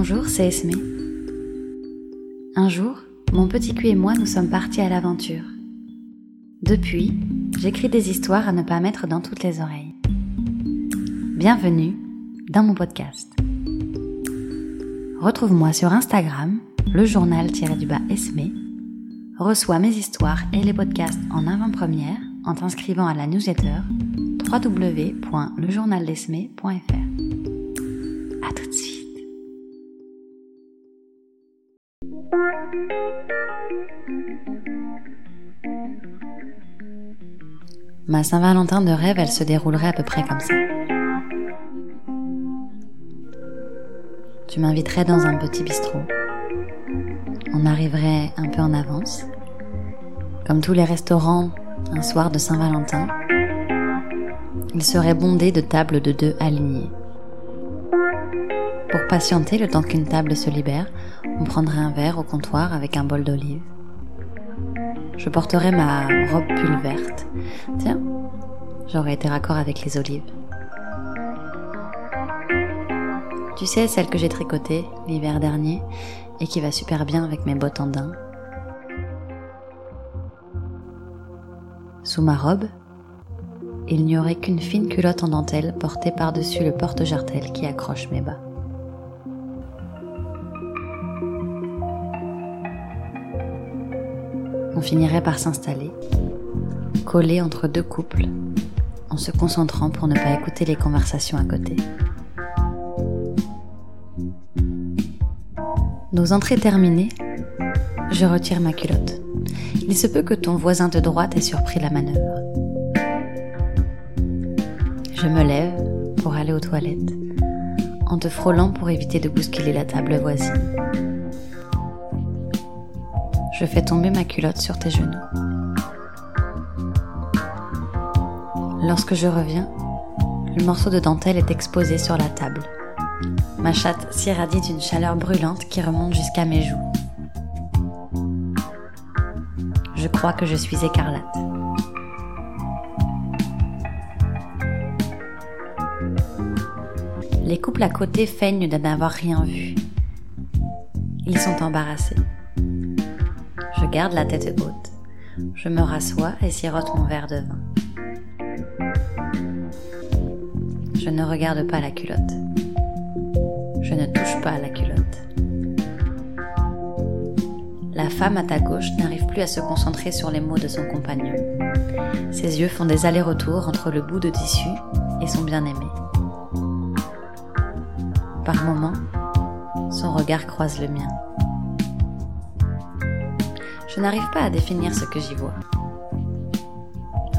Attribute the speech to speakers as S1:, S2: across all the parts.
S1: Bonjour, c'est Esme. Un jour, mon petit cul et moi nous sommes partis à l'aventure. Depuis, j'écris des histoires à ne pas mettre dans toutes les oreilles. Bienvenue dans mon podcast. Retrouve-moi sur Instagram, le journal-du-bas Esme. Reçois mes histoires et les podcasts en avant-première en t'inscrivant à la newsletter www.lejournaldesme.fr. Ma Saint-Valentin de rêve, elle se déroulerait à peu près comme ça. Tu m'inviterais dans un petit bistrot. On arriverait un peu en avance. Comme tous les restaurants, un soir de Saint-Valentin, il serait bondé de tables de deux alignées. Pour patienter le temps qu'une table se libère, on prendrait un verre au comptoir avec un bol d'olive. Je porterais ma robe pull verte. Tiens, j'aurais été raccord avec les olives. Tu sais, celle que j'ai tricotée l'hiver dernier et qui va super bien avec mes bottes en daim. Sous ma robe, il n'y aurait qu'une fine culotte en dentelle portée par-dessus le porte-jartel qui accroche mes bas. On finirait par s'installer, collé entre deux couples, en se concentrant pour ne pas écouter les conversations à côté. Nos entrées terminées, je retire ma culotte. Il se peut que ton voisin de droite ait surpris la manœuvre. Je me lève pour aller aux toilettes, en te frôlant pour éviter de bousculer la table voisine. Je fais tomber ma culotte sur tes genoux. Lorsque je reviens, le morceau de dentelle est exposé sur la table. Ma chatte s'irradie d'une chaleur brûlante qui remonte jusqu'à mes joues. Je crois que je suis écarlate. Les couples à côté feignent de n'avoir rien vu. Ils sont embarrassés. Je garde la tête haute. Je me rassois et sirote mon verre de vin. Je ne regarde pas la culotte. Je ne touche pas la culotte. La femme à ta gauche n'arrive plus à se concentrer sur les mots de son compagnon. Ses yeux font des allers-retours entre le bout de tissu et son bien-aimé. Par moments, son regard croise le mien. Je n'arrive pas à définir ce que j'y vois.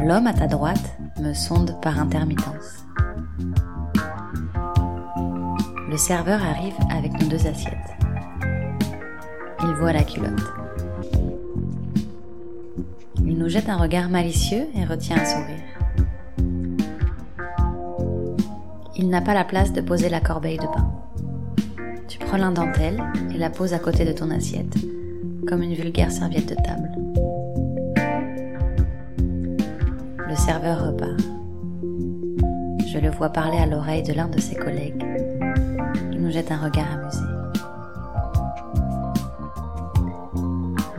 S1: L'homme à ta droite me sonde par intermittence. Le serveur arrive avec nos deux assiettes. Il voit la culotte. Il nous jette un regard malicieux et retient un sourire. Il n'a pas la place de poser la corbeille de pain. Tu prends l'indentelle et la poses à côté de ton assiette, comme une vulgaire serviette de table. Le serveur repart. Je le vois parler à l'oreille de l'un de ses collègues. Il nous jette un regard amusé.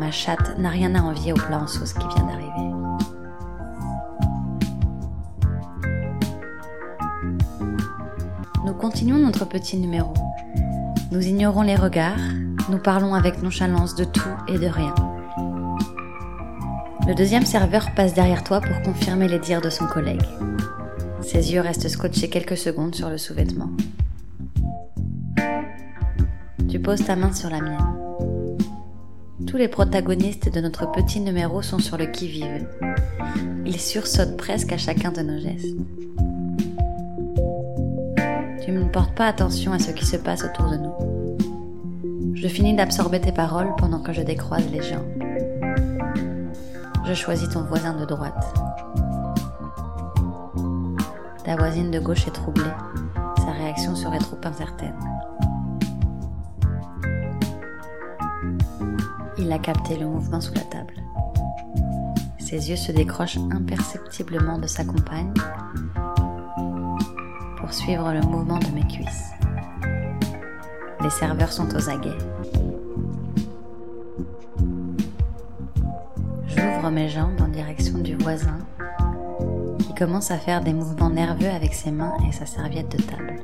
S1: Ma chatte n'a rien à envier au plat en sauce qui vient d'arriver. Nous continuons notre petit numéro. Nous ignorons les regards, nous parlons avec nonchalance de tout et de rien. Le deuxième serveur passe derrière toi pour confirmer les dires de son collègue. Ses yeux restent scotchés quelques secondes sur le sous-vêtement. Tu poses ta main sur la mienne. Tous les protagonistes de notre petit numéro sont sur le qui-vive. Ils sursautent presque à chacun de nos gestes. Tu ne portes pas attention à ce qui se passe autour de nous. Je finis d'absorber tes paroles pendant que je décroise les jambes. Je choisis ton voisin de droite. Ta voisine de gauche est troublée. Sa réaction serait trop incertaine. Il a capté le mouvement sous la table. Ses yeux se décrochent imperceptiblement de sa compagne pour suivre le mouvement de mes cuisses. Les serveurs sont aux aguets. J'ouvre mes jambes en direction du voisin qui commence à faire des mouvements nerveux avec ses mains et sa serviette de table.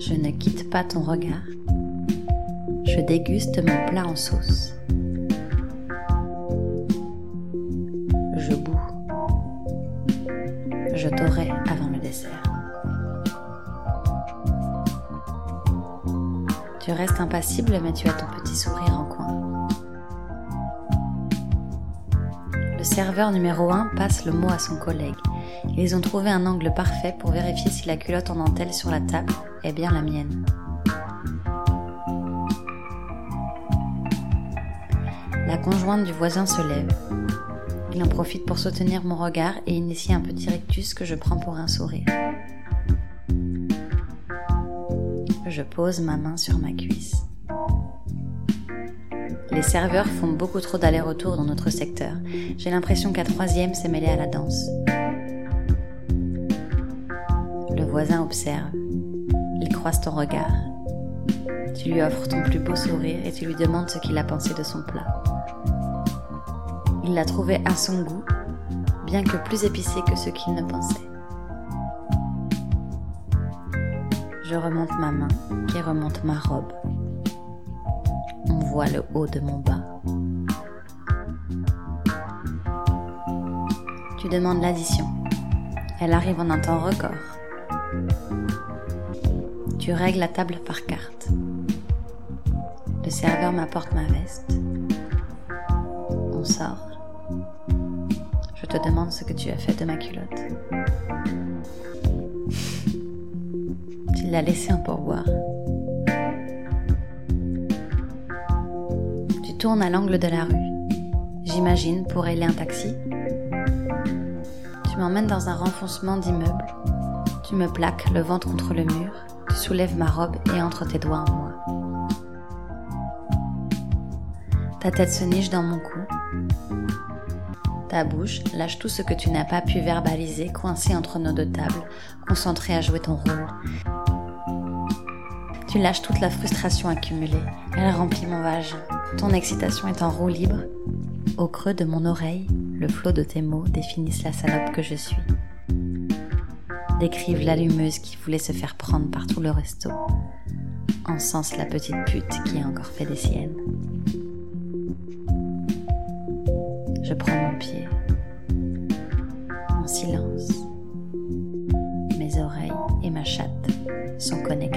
S1: Je ne quitte pas ton regard. Je déguste mon plat en sauce. Je boue. Je t'aurai Tu restes impassible mais tu as ton petit sourire en coin. Le serveur numéro 1 passe le mot à son collègue. Ils ont trouvé un angle parfait pour vérifier si la culotte en dentelle sur la table est bien la mienne. La conjointe du voisin se lève. Il en profite pour soutenir mon regard et initier un petit rictus que je prends pour un sourire. Je pose ma main sur ma cuisse. Les serveurs font beaucoup trop d'allers-retours dans notre secteur. J'ai l'impression qu'à troisième s'est mêlé à la danse. Le voisin observe. Il croise ton regard. Tu lui offres ton plus beau sourire et tu lui demandes ce qu'il a pensé de son plat. Il l'a trouvé à son goût, bien que plus épicé que ce qu'il ne pensait. Je remonte ma main qui remonte ma robe. On voit le haut de mon bas. Tu demandes l'addition. Elle arrive en un temps record. Tu règles la table par carte. Le serveur m'apporte ma veste. On sort. Je te demande ce que tu as fait de ma culotte. Tu l'as laissé un pourboire. Tu tournes à l'angle de la rue. J'imagine pour ailer un taxi. Tu m'emmènes dans un renfoncement d'immeuble. Tu me plaques le ventre contre le mur. Tu soulèves ma robe et entre tes doigts en moi. Ta tête se niche dans mon cou. Ta bouche lâche tout ce que tu n'as pas pu verbaliser, coincé entre nos deux tables, concentré à jouer ton rôle. Tu lâches toute la frustration accumulée. Elle remplit mon vagin. Ton excitation est en roue libre. Au creux de mon oreille, le flot de tes mots définissent la salope que je suis. Décrivent l'allumeuse qui voulait se faire prendre par tout le resto. Encense la petite pute qui a encore fait des siennes. Je prends mon pied. En silence. Mes oreilles et ma chatte sont connectées.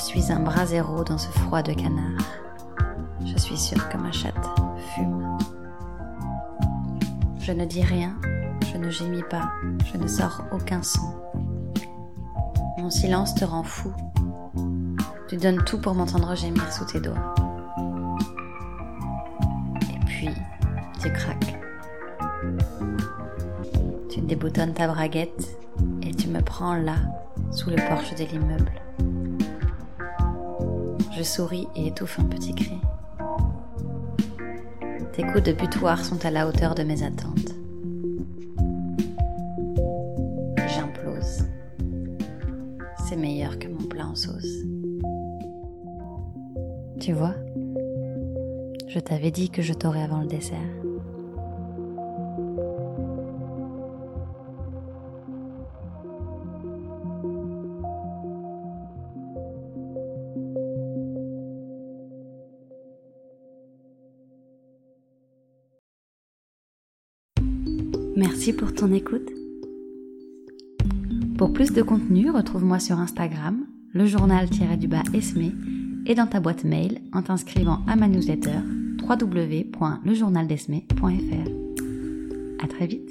S1: Suis un bras zéro dans ce froid de canard. Je suis sûre que ma chatte fume. Je ne dis rien, je ne gémis pas, je ne sors aucun son. Mon silence te rend fou. Tu donnes tout pour m'entendre gémir sous tes doigts. Et puis, tu craques. Tu déboutonnes ta braguette et tu me prends là, sous le porche de l'immeuble. Je souris et étouffe un petit cri. Tes coups de butoir sont à la hauteur de mes attentes. J'implose. C'est meilleur que mon plat en sauce. Tu vois, je t'avais dit que je t'aurais avant le dessert. Merci pour ton écoute. Pour plus de contenu, retrouve-moi sur Instagram, le journal-du-bas Esme, et dans ta boîte mail en t'inscrivant à ma newsletter www.lejournaldesme.fr. À très vite.